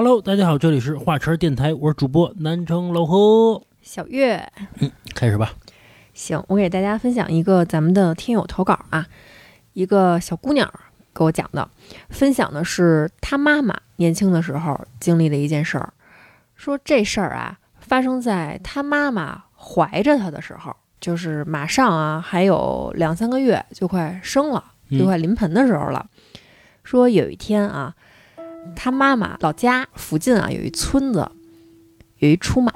Hello，大家好，这里是华晨电台，我是主播南城老何。小月，嗯开始吧。行，我给大家分享一个咱们的听友投稿啊，一个小姑娘给我讲的，分享的是她妈妈年轻的时候经历的一件事儿。说这事儿啊，发生在她妈妈怀着她的时候，就是马上啊还有两三个月就快生了，就快临盆的时候了。说有一天啊，她妈妈老家附近啊有一村子，有一出马，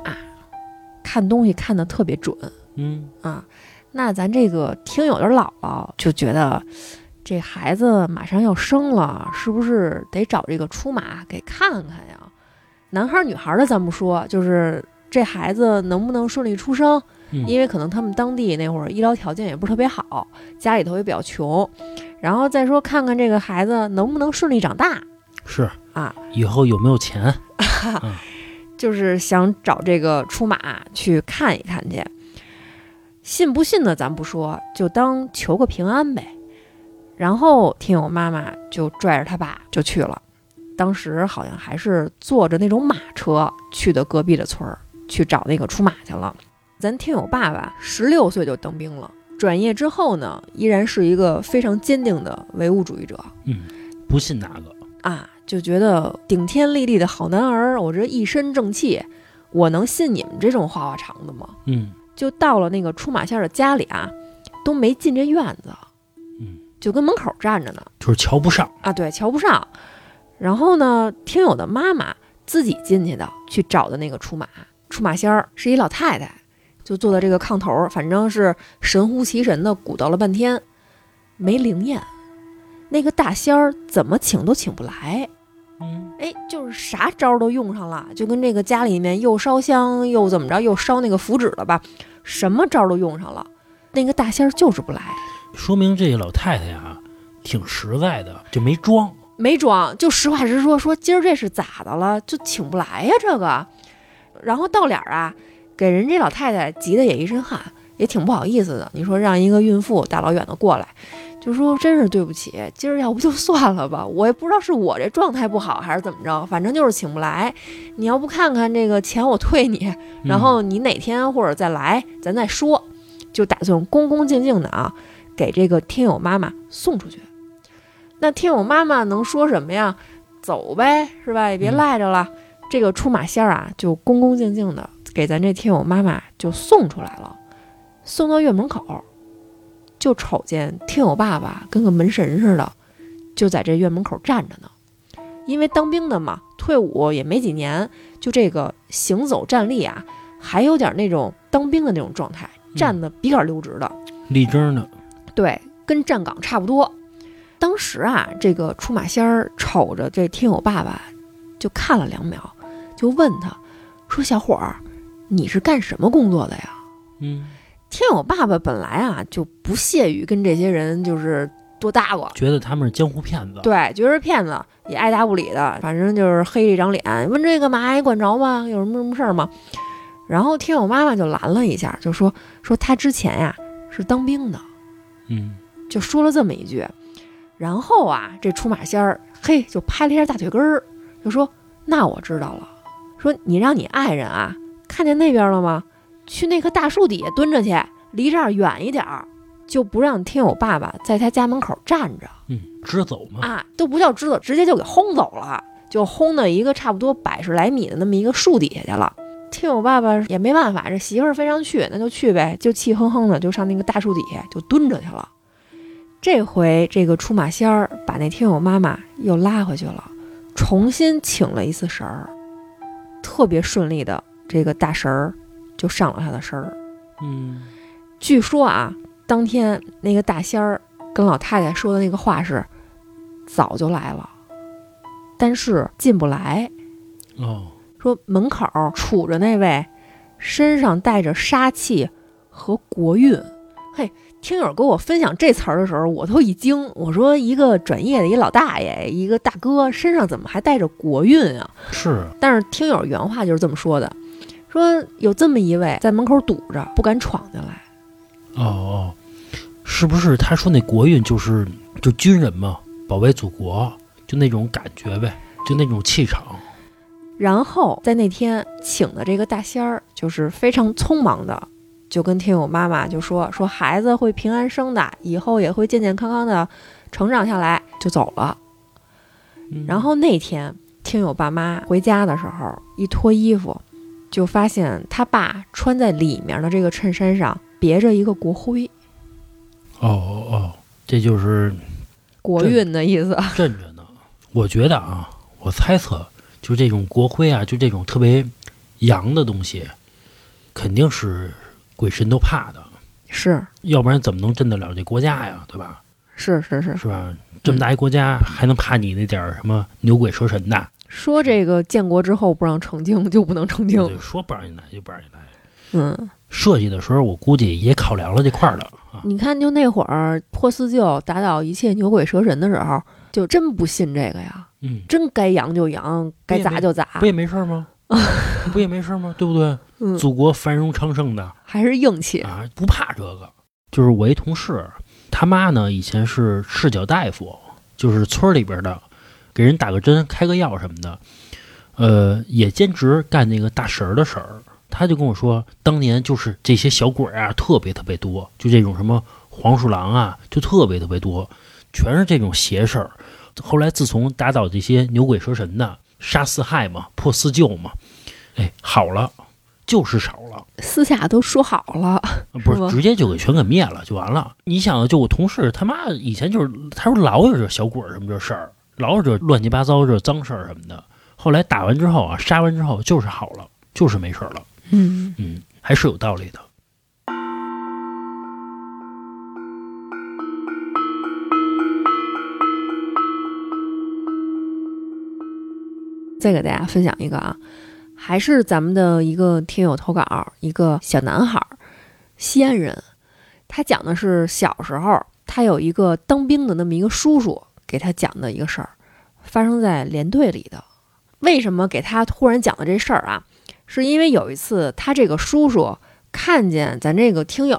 看东西看得特别准。嗯啊，那咱这个听友的姥姥就觉得，这孩子马上要生了，是不是得找这个出马给看看呀？男孩儿女孩儿的咱不说，就是这孩子能不能顺利出生？嗯，因为可能他们当地那会儿医疗条件也不是特别好，家里头也比较穷，然后再说看看这个孩子能不能顺利长大是啊，以后有没有钱？就是想找这个出马去看一看去。信不信的咱不说，就当求个平安呗。然后听友妈妈就拽着他爸就去了，当时好像还是坐着那种马车去的隔壁的村儿去找那个出马去了。咱听友爸爸十六岁就当兵了，转业之后呢，依然是一个非常坚定的唯物主义者嗯，不信哪个？啊，就觉得顶天立地的好男儿，我这一身正气，我能信你们这种花花肠子吗？嗯就到了那个出马仙儿的家里啊，都没进这院子，嗯，就跟门口站着呢。就是瞧不上。啊，对，瞧不上。然后呢，听友的妈妈自己进去的，去找的那个出马出马仙儿是一老太太，就坐在这个炕头，反正是神乎其神的鼓捣了半天，没灵验。那个大仙儿怎么请都请不来，嗯哎，就是啥招儿都用上了，就跟这个家里面又烧香又怎么着，又烧那个符纸了吧，什么招儿都用上了，那个大仙儿就是不来，说明这个老太太呀挺实在的，就没装。没装，就实话实说，说今儿这是咋的了，就请不来呀这个。然后到脸儿啊，给人这老太太急得也一身汗，也挺不好意思的。你说让一个孕妇大老远的过来，就说真是对不起，今儿要不就算了吧，我也不知道是我这状态不好还是怎么着，反正就是请不来。你要不看看这个钱我退你，然后你哪天或者再来，咱再说。就打算恭恭敬敬的啊，给这个听友妈妈送出去。那听友妈妈能说什么呀？走呗，是吧？也别嗯赖着了。这个出马仙儿啊，就恭恭敬敬的给咱这听友妈妈就送出来了。送到院门口，就瞅见听友爸爸跟个门神似的，就在这院门口站着呢。因为当兵的嘛，退伍也没几年，就这个行走站立啊，还有点那种当兵的那种状态，站得笔杆溜直的。立正呢。对，跟站岗差不多。当时啊，这个出马仙儿瞅着这听友爸爸，就看了两秒，就问他说：“小伙儿，你是干什么工作的呀嗯，？”听友爸爸本来啊就不屑于跟这些人就是多搭过，觉得他们是江湖骗子。对，觉得是骗子，也爱答不理的，反正就是黑着一张脸，问这干嘛？你管着吗？有什么什么事儿吗？然后天友妈妈就拦了一下，就说说他之前呀是当兵的。嗯就说了这么一句，然后啊，这出马仙儿嘿就拍了一下大腿根儿，就说：“那我知道了，说你让你爱人啊看见那边了吗？去那棵大树底下蹲着去，离这儿远一点儿，就不让天友爸爸在他家门口站着嗯，直走嘛。啊，都不叫支走，直接就给轰走了，就轰到一个差不多百十来米的那么一个树底下去了。”听友爸爸也没办法，这媳妇儿非常去，那就去呗，就气哼哼的就上那个大树底下就蹲着去了。这回这个出马仙儿把那听友妈妈又拉回去了，重新请了一次神儿，特别顺利的这个大神儿就上了他的身儿。嗯据说啊，当天那个大仙儿跟老太太说的那个话是早就来了，但是进不来。哦，说门口杵着那位，身上带着杀气和国运。嘿，听友跟我分享这词儿的时候，我都一惊。我说一个转业的一老大爷，一个大哥，身上怎么还带着国运啊？是但是听友原话就是这么说的，说有这么一位在门口堵着，不敢闯进来。哦哦，是不是他说那国运就是就军人嘛，保卫祖国，就那种感觉呗，就那种气场。然后在那天请的这个大仙儿，就是非常匆忙的，就跟听友妈妈就说说孩子会平安生的，以后也会健健康康的成长下来，就走了。嗯然后那天听友爸妈回家的时候，一脱衣服，就发现他爸穿在里面的这个衬衫上别着一个国徽，哦哦哦，这就是国运的意思。镇着呢。我觉得啊，我猜测，就这种国徽啊，就这种特别洋的东西，肯定是鬼神都怕的，是要不然怎么能镇得了这国家呀？对吧？是是是，是吧？这么大一国家，还能怕你那点儿什么牛鬼蛇神的？说这个建国之后不让成精就不能成精。对，说不让你来就不让你来。嗯，设计的时候，我估计也考量了这块儿的啊。你看，就那会儿破四旧打倒一切牛鬼蛇神的时候，就真不信这个呀，嗯，真该扬就扬，该砸就砸不，也没事儿吗？不也没事儿吗？对不对？嗯，祖国繁荣昌盛的还是硬气。啊，不怕这个。就是我一同事，他妈呢以前是赤脚大夫，就是村儿里边的，给人打个针、开个药什么的，呃，也兼职干那个大神儿的事儿。他就跟我说，当年就是这些小鬼儿啊，特别特别多，就这种什么黄鼠狼啊，就特别特别多，全是这种邪事儿。后来自从打倒这些牛鬼蛇神的，杀四害嘛，破四旧嘛，哎，好了，就是少了。私下都说好了，不是直接就给全给灭了就完了。你想，就我同事他妈以前就是，他说老有这小鬼儿什么这事儿，老是这乱七八糟这脏事儿什么的。后来打完之后啊，杀完之后就是好了，就是没事儿了。嗯，嗯，还是有道理的。再给大家分享一个啊，还是咱们的一个听友投稿，一个小男孩儿，西安人，他讲的是小时候他有一个当兵的那么一个叔叔给他讲的一个事儿，发生在连队里的。为什么给他忽然讲的这事儿啊？是因为有一次他这个叔叔看见咱这个听友，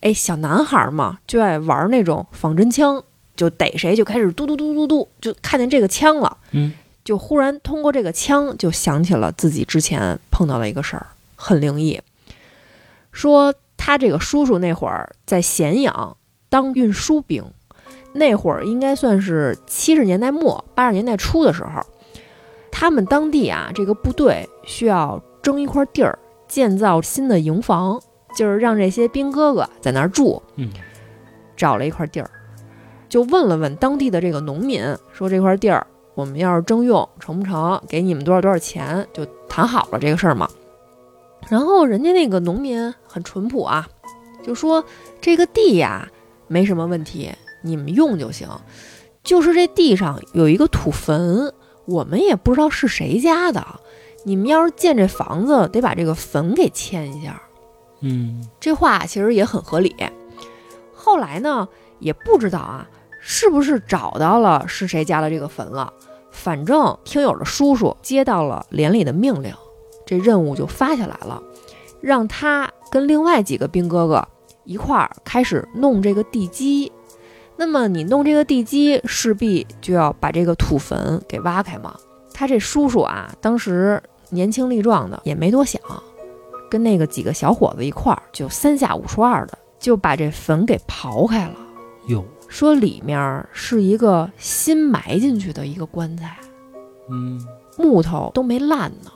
哎，小男孩儿嘛，就爱玩那种仿真枪，就逮谁就开始嘟嘟嘟嘟嘟，就看见这个枪了。嗯，就忽然通过这个枪，就想起了自己之前碰到的一个事儿，很灵异。说他这个叔叔那会儿在咸阳当运输兵，那会儿应该算是七十年代末八十年代初的时候，他们当地啊这个部队需要征一块地儿，建造新的营房，就是让这些兵哥哥在那儿住。嗯，找了一块地儿，就问了问当地的这个农民，说这块地儿我们要是征用成不成，给你们多少多少钱，就谈好了这个事儿嘛。然后人家那个农民很淳朴啊，就说这个地呀没什么问题，你们用就行。就是这地上有一个土坟，我们也不知道是谁家的。你们要是建这房子，得把这个坟给迁一下。嗯，这话其实也很合理。后来呢，也不知道啊，是不是找到了是谁家的这个坟了。反正听友的叔叔接到了连里的命令，这任务就发下来了，让他跟另外几个兵哥哥一块儿开始弄这个地基。那么你弄这个地基，势必就要把这个土坟给挖开嘛。他这叔叔啊，当时年轻力壮的，也没多想，跟那个几个小伙子一块儿，就三下五除二的就把这坟给刨开了，哟，说里面是一个新埋进去的一个棺材，嗯，木头都没烂呢，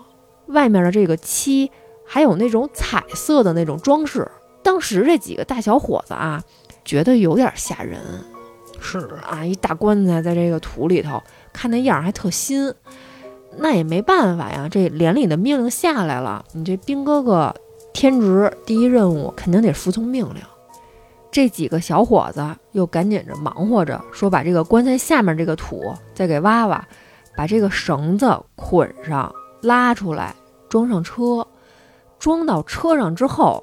外面的这个漆还有那种彩色的那种装饰。当时这几个大小伙子啊，觉得有点吓人是啊，啊，一大棺材在这个土里头，看那样儿还特新。那也没办法呀，这连里的命令下来了，你这兵哥哥天职第一任务肯定得服从命令。这几个小伙子又赶紧着忙活着，说把这个棺材下面这个土再给挖挖，把这个绳子捆上，拉出来，装上车，装到车上之后，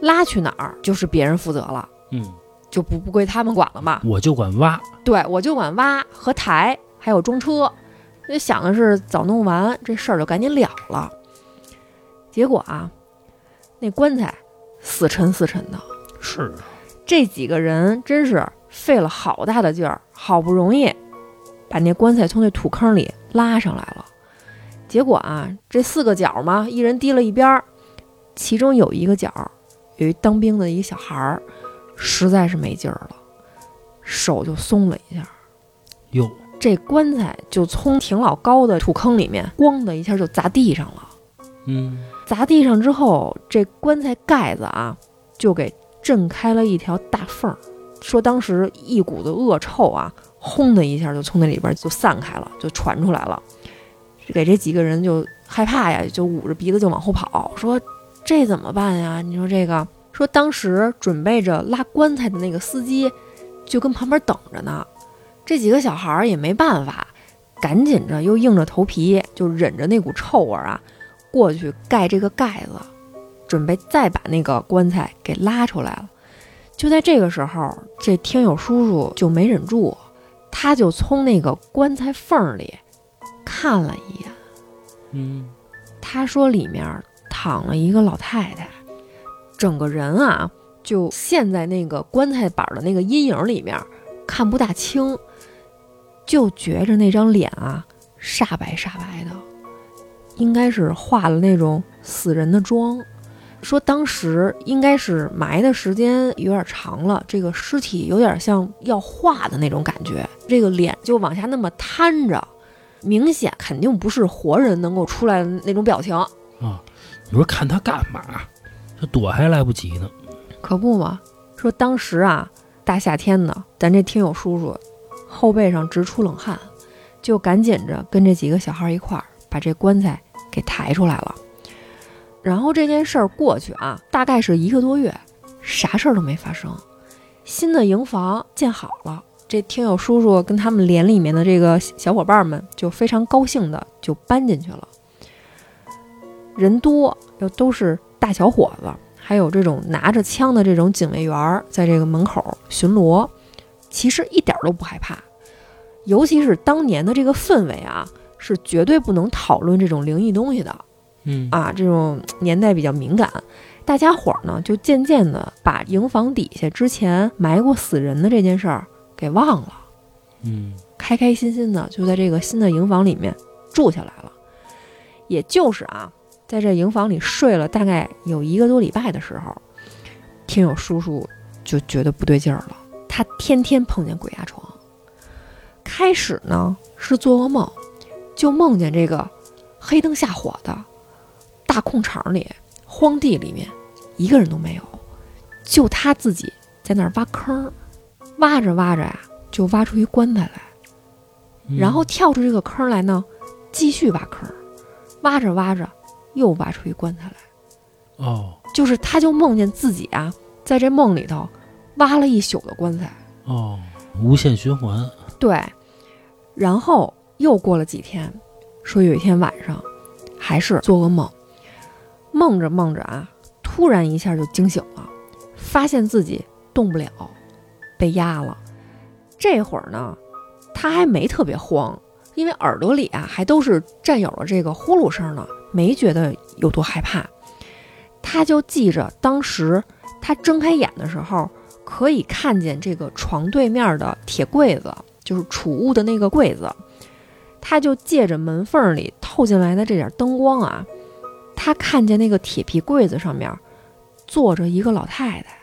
拉去哪儿就是别人负责了，嗯，就不不归他们管了嘛。我就管挖，对我就管挖和抬，还有装车。就想的是早弄完这事儿就赶紧了了。结果啊，那棺材死沉死沉的，是啊，这几个人真是费了好大的劲儿，好不容易把那棺材从那土坑里拉上来了。结果啊，这四个角嘛，一人提了一边儿，其中有一个角有一当兵的一个小孩儿，实在是没劲儿了，手就松了一下，哟，这棺材就从挺老高的土坑里面，咣的一下就砸地上了。嗯，砸地上之后，这棺材盖子啊就给震开了一条大缝儿。说当时一股子恶臭啊，轰的一下就从那里边就散开了，就传出来了，给这几个人就害怕呀，就捂着鼻子就往后跑，说这怎么办呀？你说这个，说当时准备着拉棺材的那个司机就跟旁边等着呢，这几个小孩儿也没办法，赶紧着又硬着头皮就忍着那股臭味儿啊。过去盖这个盖子，准备再把那个棺材给拉出来了。就在这个时候，这听友叔叔就没忍住，他就从那个棺材缝里看了一眼。嗯，他说里面躺了一个老太太，整个人啊就陷在那个棺材板的那个阴影里面，看不大清，就觉着那张脸啊煞白煞白的。应该是化了那种死人的妆，说当时应该是埋的时间有点长了，这个尸体有点像要化的那种感觉，这个脸就往下那么瘫着，明显肯定不是活人能够出来的那种表情啊。你说看他干嘛？这躲还来不及呢。可不嘛，说当时啊，大夏天的，咱这听友叔叔后背上直出冷汗，就赶紧着跟这几个小孩一块儿把这棺材。给抬出来了，然后这件事儿过去啊，大概是一个多月，啥事儿都没发生。新的营房建好了，这听友叔叔跟他们连里面的这个小伙伴们就非常高兴的就搬进去了。人多又都是大小伙子，还有这种拿着枪的这种警卫员在这个门口巡逻，其实一点都不害怕，尤其是当年的这个氛围啊。是绝对不能讨论这种灵异东西的，嗯。啊，这种年代比较敏感，大家伙儿呢就渐渐的把营房底下之前埋过死人的这件事儿给忘了，嗯，开开心心的就在这个新的营房里面住下来了。也就是啊，在这营房里睡了大概有一个多礼拜的时候，听友叔叔就觉得不对劲儿了，他天天碰见鬼压床，开始呢是做噩梦。就梦见这个黑灯瞎火的大空场里、荒地里面，一个人都没有，就他自己在那儿挖坑，挖着挖着呀，就挖出一棺材来，然后跳出这个坑来呢，继续挖坑，挖着挖着又挖出一棺材来。哦，就是他就梦见自己啊，在这梦里头挖了一宿的棺材。哦，无限循环。对，然后。又过了几天，说有一天晚上，还是做噩梦，梦着梦着啊，突然一下就惊醒了，发现自己动不了，被压了。这会儿呢，他还没特别慌，因为耳朵里啊还都是战友的这个呼噜声呢，没觉得有多害怕。他就记着当时他睁开眼的时候，可以看见这个床对面的铁柜子，就是储物的那个柜子。他就借着门缝里透进来的这点灯光啊，他看见那个铁皮柜子上面坐着一个老太太。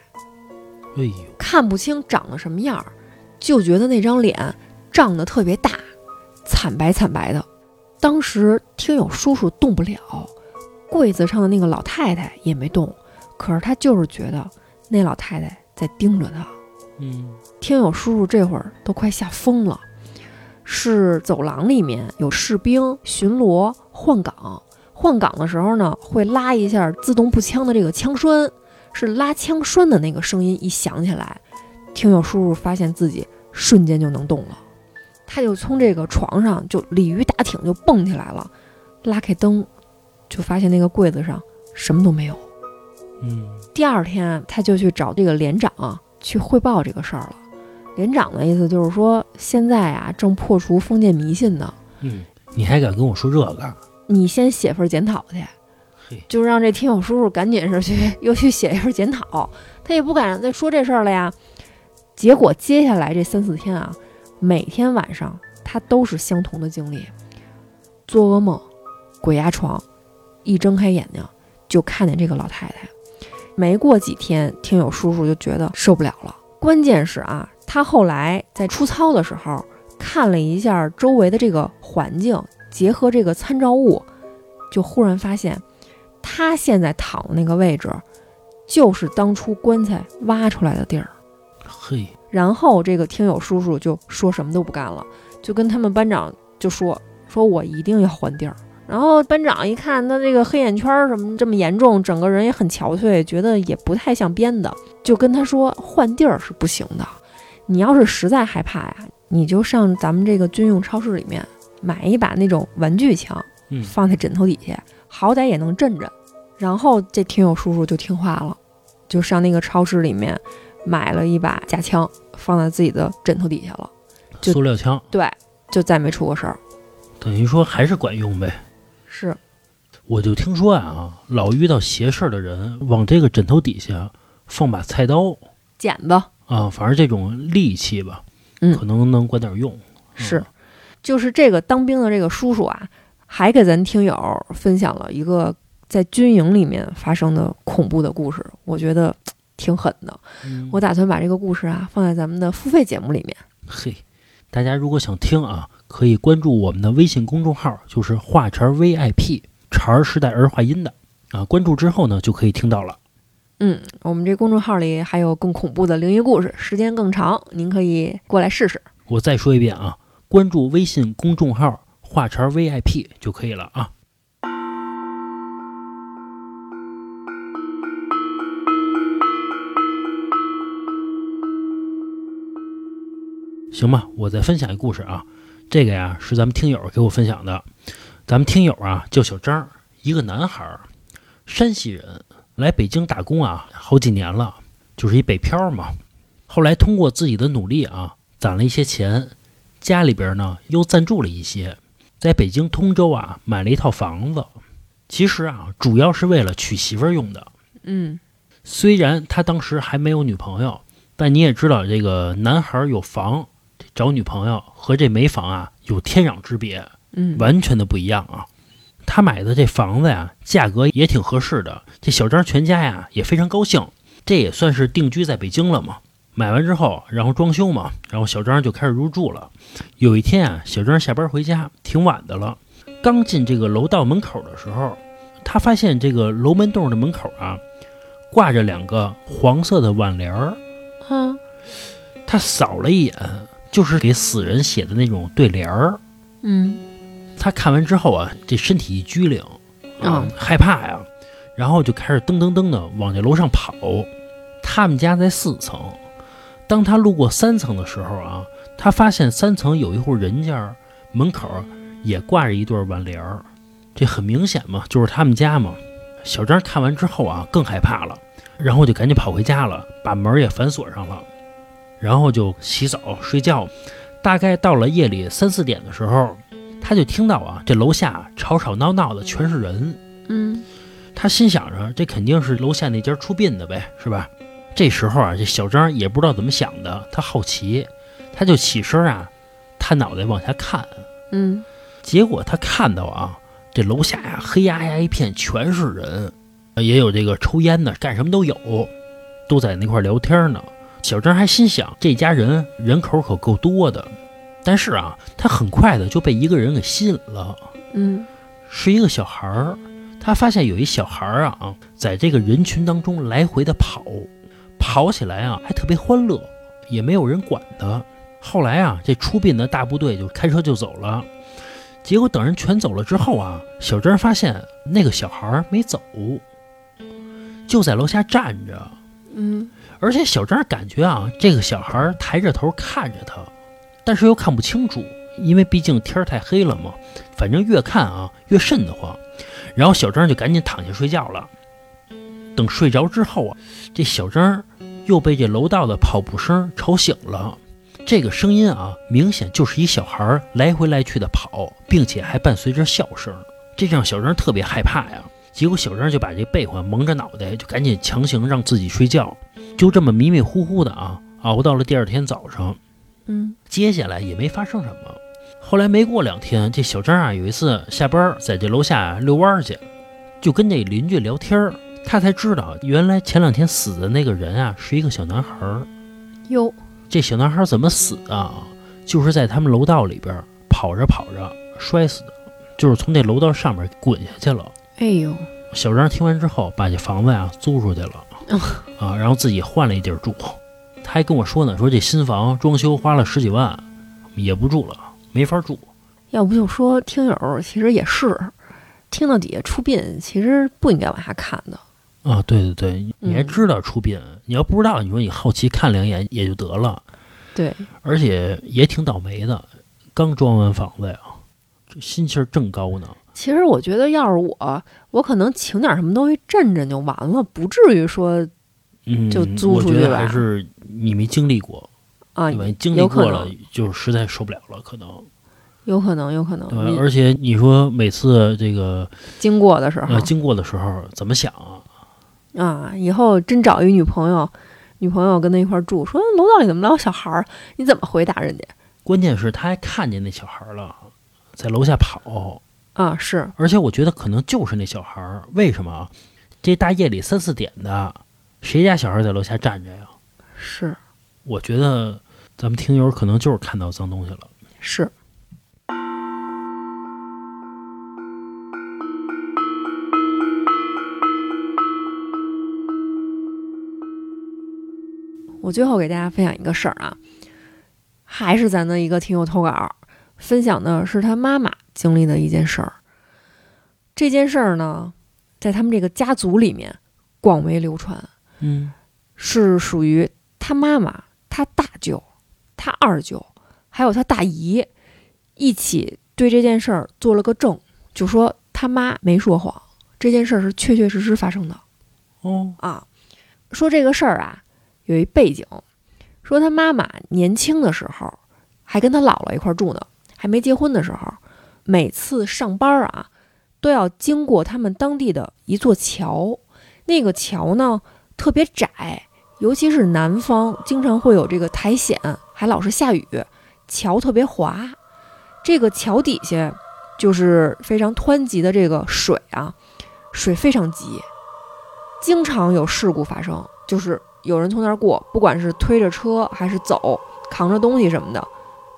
哎呦，看不清长得什么样，就觉得那张脸胀得特别大，惨白惨白的。当时听友叔叔动不了，柜子上的那个老太太也没动，可是他就是觉得那老太太在盯着他。嗯，听友叔叔这会儿都快吓疯了。是走廊里面有士兵巡逻换岗，换岗的时候呢，会拉一下自动步枪的这个枪栓，是拉枪栓的那个声音一响起来，听友叔叔发现自己瞬间就能动了，他就从这个床上就鲤鱼打挺就蹦起来了，拉开灯，就发现那个柜子上什么都没有。嗯，第二天他就去找这个连长去汇报这个事儿了。连长的意思就是说，现在啊，正破除封建迷信呢。嗯，你还敢跟我说这个？你先写份检讨去，就让这听友叔叔赶紧是去 又去写一份检讨。他也不敢再说这事儿了呀。结果接下来这三四天啊，每天晚上他都是相同的经历：做噩梦，鬼压床，一睁开眼睛就看见这个老太太。没过几天，听友叔叔就觉得受不了了。关键是啊，他后来在出操的时候看了一下周围的这个环境，结合这个参照物，就忽然发现，他现在躺的那个位置，就是当初棺材挖出来的地儿。嘿，然后这个听友叔叔就说什么都不干了，就跟他们班长就说：“说我一定要换地儿。”然后班长一看他这个黑眼圈什么这么严重，整个人也很憔悴，觉得也不太像编的，就跟他说换地儿是不行的。你要是实在害怕呀，你就上咱们这个军用超市里面买一把那种玩具枪，嗯，放在枕头底下，好歹也能镇镇。然后这听友叔叔就听话了，就上那个超市里面买了一把假枪，放在自己的枕头底下了。就塑料枪，对，就再没出过事儿。等于说还是管用呗。是，我就听说啊，老遇到邪事儿的人，往这个枕头底下放把菜刀剪子啊，反正这种利器吧，嗯可能能管点用。嗯是，就是这个当兵的这个叔叔啊，还给咱听友分享了一个在军营里面发生的恐怖的故事，我觉得嘖挺狠的。嗯我打算把这个故事啊放在咱们的付费节目里面。嘿，大家如果想听啊，可以关注我们的微信公众号，就是话茬儿 VIP，茬儿是带儿化音的啊。关注之后呢，就可以听到了。嗯，我们这公众号里还有更恐怖的灵异故事，时间更长，您可以过来试试。我再说一遍啊，关注微信公众号“话茬儿 VIP” 就可以了啊。行吧，我再分享一故事啊。这个呀是咱们听友给我分享的。咱们听友啊叫小张，一个男孩儿，山西人，来北京打工啊好几年了，就是一北漂嘛。后来通过自己的努力啊，攒了一些钱，家里边呢又赞助了一些，在北京通州啊买了一套房子。其实啊，主要是为了娶媳妇儿用的。嗯虽然他当时还没有女朋友，但你也知道，这个男孩有房，这找女朋友和这没房啊有天壤之别，嗯，完全的不一样啊。他买的这房子呀，价格也挺合适的，这小张全家呀也非常高兴，这也算是定居在北京了嘛。买完之后，然后装修嘛，然后小张就开始入住了。有一天啊，小张下班回家挺晚的了，刚进这个楼道门口的时候，他发现这个楼门洞的门口啊，挂着两个黄色的挽联儿。啊，他扫了一眼，就是给死人写的那种对联儿。嗯他看完之后啊，这身体一拘灵，啊，嗯害怕呀，然后就开始噔噔噔的往这楼上跑。他们家在四层，当他路过三层的时候啊，他发现三层有一户人家门口也挂着一对挽联儿，这很明显嘛，就是他们家嘛。小张看完之后啊，更害怕了，然后就赶紧跑回家了，把门也反锁上了，然后就洗澡睡觉。大概到了夜里三四点的时候，他就听到啊，这楼下吵吵闹闹的全是人。嗯他心想着，这肯定是楼下那家出殡的呗，是吧？这时候啊，这小张也不知道怎么想的，他好奇，他就起身啊，探脑袋往下看。嗯结果他看到啊，这楼下呀、黑压压一片，全是人，也有这个抽烟的，干什么都有，都在那块聊天呢。小张还心想，这家人人口可够多的，但是啊，他很快的就被一个人给吸引了。嗯是一个小孩儿，他发现有一小孩儿啊，在这个人群当中来回的跑，跑起来啊还特别欢乐，也没有人管他。后来啊，这出殡的大部队就开车就走了，结果等人全走了之后啊，小张发现那个小孩儿没走，就在楼下站着，嗯而且小张感觉啊，这个小孩抬着头看着他，但是又看不清楚，因为毕竟天太黑了嘛。反正越看啊越瘆得慌。然后小张就赶紧躺下睡觉了。等睡着之后啊，这小张又被这楼道的跑步声吵醒了。这个声音啊，明显就是一小孩来回来去的跑，并且还伴随着笑声，这让小张特别害怕呀。结果小张就把这被子蒙着脑袋，就赶紧强行让自己睡觉。就这么迷迷糊糊的啊，熬到了第二天早上。嗯接下来也没发生什么，后来没过两天，这小张啊有一次下班在这楼下遛弯儿去，就跟这邻居聊天儿，他才知道原来前两天死的那个人啊是一个小男孩儿。哟，这小男孩怎么死啊？就是在他们楼道里边跑着跑着摔死的，就是从那楼道上面滚下去了。哎呦，小张听完之后，把这房子呀租出去了，啊，然后自己换了一地儿住。他还跟我说呢，说这新房装修花了十几万，也不住了，没法住。要不就说听友其实也是，听到底下出殡，其实不应该往下看的。啊，对对对，你还知道出殡，你要不知道，你说你好奇看两眼也就得了。对，而且也挺倒霉的，刚装完房子呀，这心气儿正高呢。其实我觉得，要是我，我可能请点什么东西镇镇就完了，不至于说嗯，就租出去我觉得吧还是你没经历过，啊？你经历过了，就实在受不了了，可能。有可能，有可能。对而且你说每次这个经过的时候呃经过的时候怎么想啊？啊，以后真找一女朋友，女朋友跟他一块住，说楼道里怎么老有小孩儿？你怎么回答人家关键是他还看见那小孩了，在楼下跑，啊？是而且我觉得可能就是那小孩儿。为什么啊？这大夜里三四点的，谁家小孩在楼下站着呀？是我觉得咱们听友可能就是看到脏东西了。是。我最后给大家分享一个事儿啊，还是咱的一个听友投稿，分享的是他妈妈经历的一件事儿。这件事儿呢，在他们这个家族里面广为流传，嗯。是属于他妈妈、他大舅、他二舅，还有他大姨一起对这件事儿做了个证，就说他妈没说谎，这件事儿是确确实实发生的。哦。啊。说这个事儿啊，有一背景，说他妈妈年轻的时候还跟他姥姥一块儿住呢，还没结婚的时候，每次上班啊，都要经过他们当地的一座桥，那个桥呢特别窄，尤其是南方经常会有这个苔藓，还老是下雨，桥特别滑。这个桥底下就是非常湍急的这个水啊，水非常急，经常有事故发生，就是有人从那儿过，不管是推着车还是走，扛着东西什么的，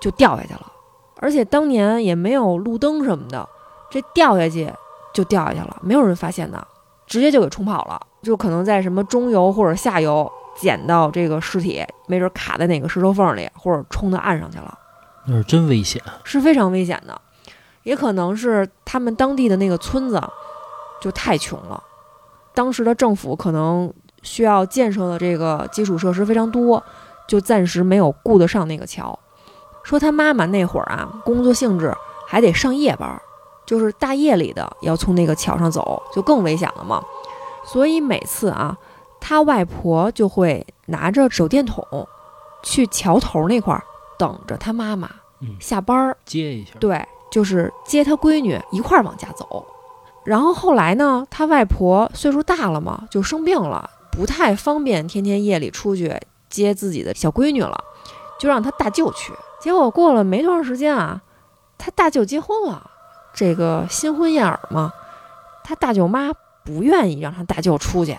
就掉下去了。而且当年也没有路灯什么的，这掉下去就掉下去了，没有人发现的，直接就给冲跑了。就可能在什么中游或者下游捡到这个尸体，没准卡在哪个石头缝里，或者冲到岸上去了。那是真危险。是非常危险的，也可能是他们当地的那个村子就太穷了，当时的政府可能需要建设的这个基础设施非常多，就暂时没有顾得上那个桥。说他妈妈那会儿啊，工作性质还得上夜班，就是大夜里的要从那个桥上走，就更危险了嘛。所以每次啊，他外婆就会拿着手电筒去桥头那块儿等着他妈妈嗯，下班儿，接一下。对，就是接他闺女一块儿往家走。然后后来呢，他外婆岁数大了嘛，就生病了，不太方便天天夜里出去接自己的小闺女了，就让他大舅去。结果过了没多长时间啊，他大舅结婚了，这个新婚燕尔嘛，他大舅妈不愿意让他大舅出去。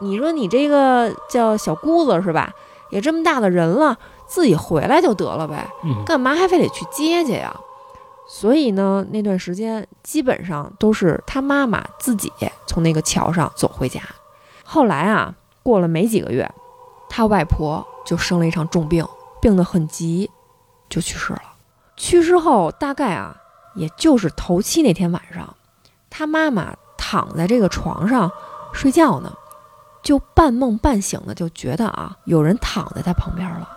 你说你这个叫小姑子是吧？也这么大的人了，自己回来就得了呗。嗯，干嘛还非得去接去呀？所以呢，那段时间基本上都是他妈妈自己从那个桥上走回家。后来啊，过了没几个月，他外婆就生了一场重病，病得很急，就去世了。去世后大概啊，也就是头七那天晚上，他妈妈躺在这个床上睡觉呢，就半梦半醒的，就觉得啊，有人躺在他旁边了。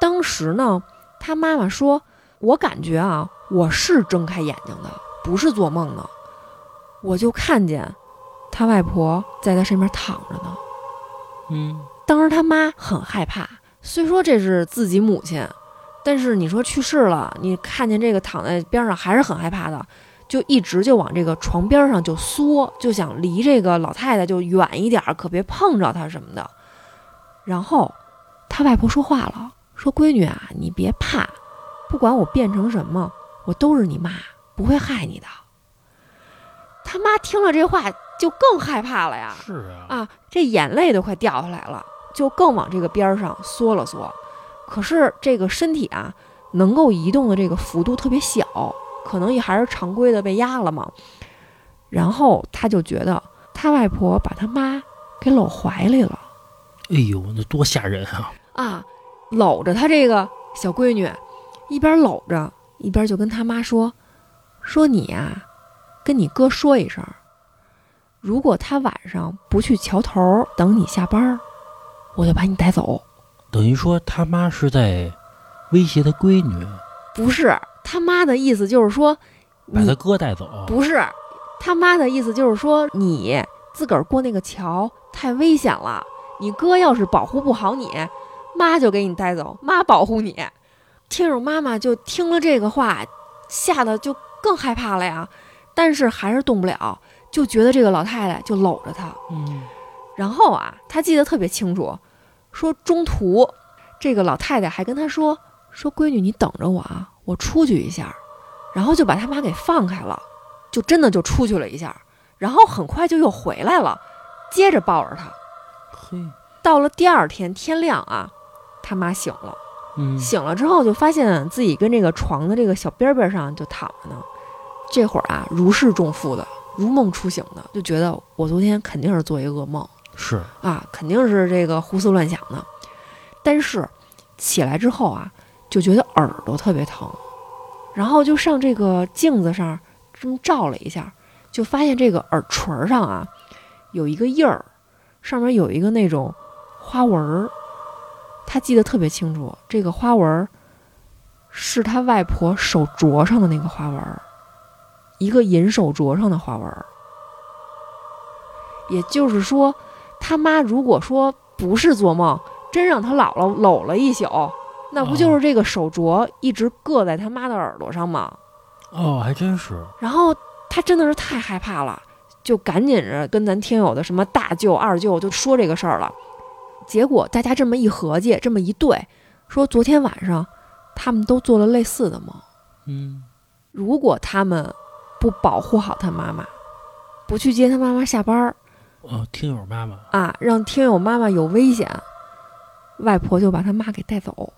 当时呢，他妈妈说：“我感觉啊，我是睁开眼睛的，不是做梦呢。我就看见他外婆在他身边躺着呢。嗯，当时他妈很害怕，虽说这是自己母亲，但是你说去世了，你看见这个躺在边上还是很害怕的，就一直就往这个床边上就缩，就想离这个老太太就远一点儿，可别碰着她什么的。然后他外婆说话了，说：“闺女啊，你别怕，不管我变成什么，我都是你妈，不会害你的。”他妈听了这话就更害怕了呀，是啊，啊，这眼泪都快掉下来了，就更往这个边儿上缩了缩。可是这个身体啊，能够移动的这个幅度特别小，可能也还是常规的被压了嘛。然后他就觉得他外婆把他妈给搂怀里了哎呦，那多吓人啊！啊，搂着他这个小闺女，一边搂着一边就跟他妈说：“说你呀、跟你哥说一声，如果他晚上不去桥头等你下班儿，我就把你带走。”等于说他妈是在威胁他闺女，不是他妈的意思，就是说把他哥带走。不是他妈的意思，就是说你自个儿过那个桥太危险了，你哥要是保护不好你，妈就给你带走，妈保护你。听友妈妈就听了这个话，吓得就更害怕了呀，但是还是动不了，就觉得这个老太太就搂着他，嗯，然后啊，他记得特别清楚，说中途这个老太太还跟他说说闺女你等着我啊，我出去一下，然后就把他妈给放开了，就真的就出去了一下，然后很快就又回来了，接着抱着他。嘿，到了第二天天亮啊，他妈醒了，嗯，醒了之后就发现自己跟这个床的这个小边边上就躺着呢，这会儿啊如释重负的，如梦初醒的，就觉得我昨天肯定是做一噩梦。是，啊，肯定是这个胡思乱想的。但是起来之后啊，就觉得耳朵特别疼，然后就上这个镜子上这么照了一下，就发现这个耳垂上啊有一个印儿，上面有一个那种花纹儿。他记得特别清楚，这个花纹儿是他外婆手镯上的那个花纹儿，一个银手镯上的花纹儿。也就是说，他妈如果说不是做梦，真让他姥姥搂了一宿，那不就是这个手镯一直硌在他妈的耳朵上吗？哦，还真是，然后他真的是太害怕了，就赶紧着跟咱听友的什么大舅、二舅就说这个事儿了。结果大家这么一合计，这么一对，说昨天晚上他们都做了类似的梦。嗯，如果他们不保护好他妈妈，不去接他妈妈下班儿，哦，听友妈妈，啊，让听友妈妈有危险，外婆就把他妈给带走。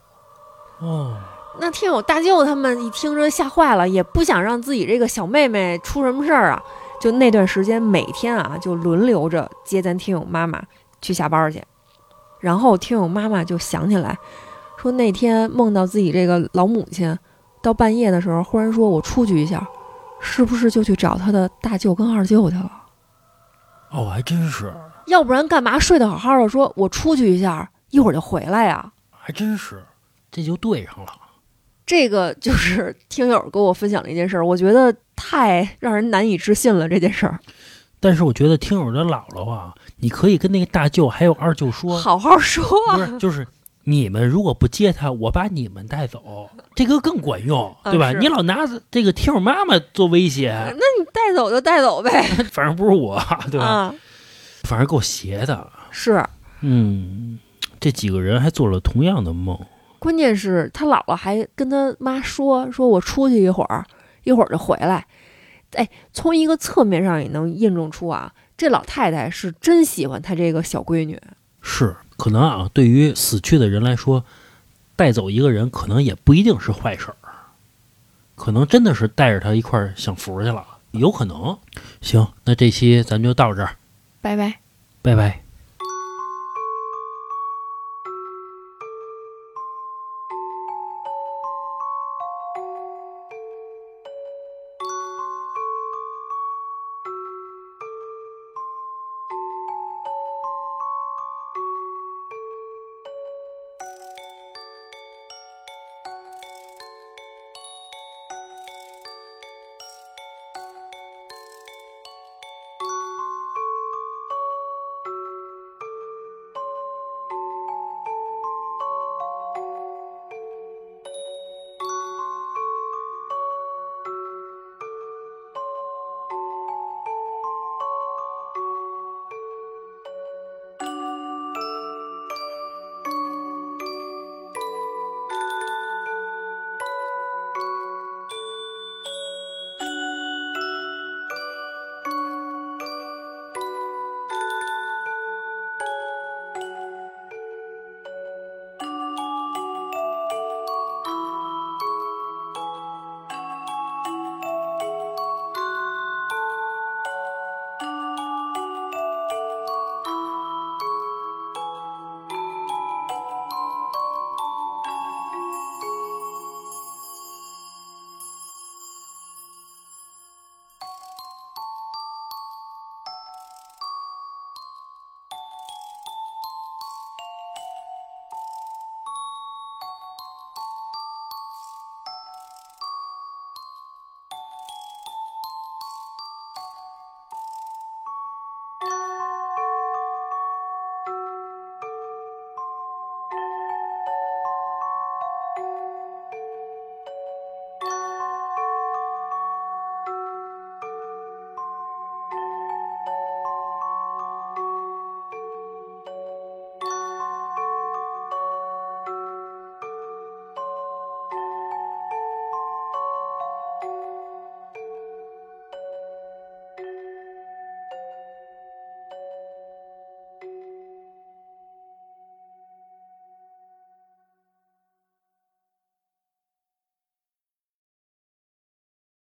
哦，那听友大舅他们一听这吓坏了，也不想让自己这个小妹妹出什么事儿啊，就那段时间每天啊就轮流着接咱听友妈妈去下班去。然后听友妈妈就想起来，说那天梦到自己这个老母亲，到半夜的时候忽然说我出去一下，是不是就去找他的大舅跟二舅去了？哦，还真是，要不然干嘛睡得好好的，说我出去一下，一会儿就回来呀？还真是，这就对上了。这个就是听友跟我分享的一件事儿，我觉得太让人难以置信了。这件事儿，但是我觉得听友的姥姥啊，你可以跟那个大舅还有二舅说，好好说啊。不是，就是你们如果不接他，我把你们带走，这个更管用，啊对吧？是你老拿这个听友妈妈做威胁，那你带走就带走呗，反正不是我，对吧？啊，反正够邪的。是，嗯，这几个人还做了同样的梦。关键是他姥姥还跟他妈说，说我出去一会儿，一会儿就回来。哎，从一个侧面上也能印证出啊，这老太太是真喜欢她这个小闺女。是，可能啊，对于死去的人来说，带走一个人可能也不一定是坏事儿，可能真的是带着他一块儿享福去了，有可能。行，那这期咱就到这儿，拜拜。拜拜。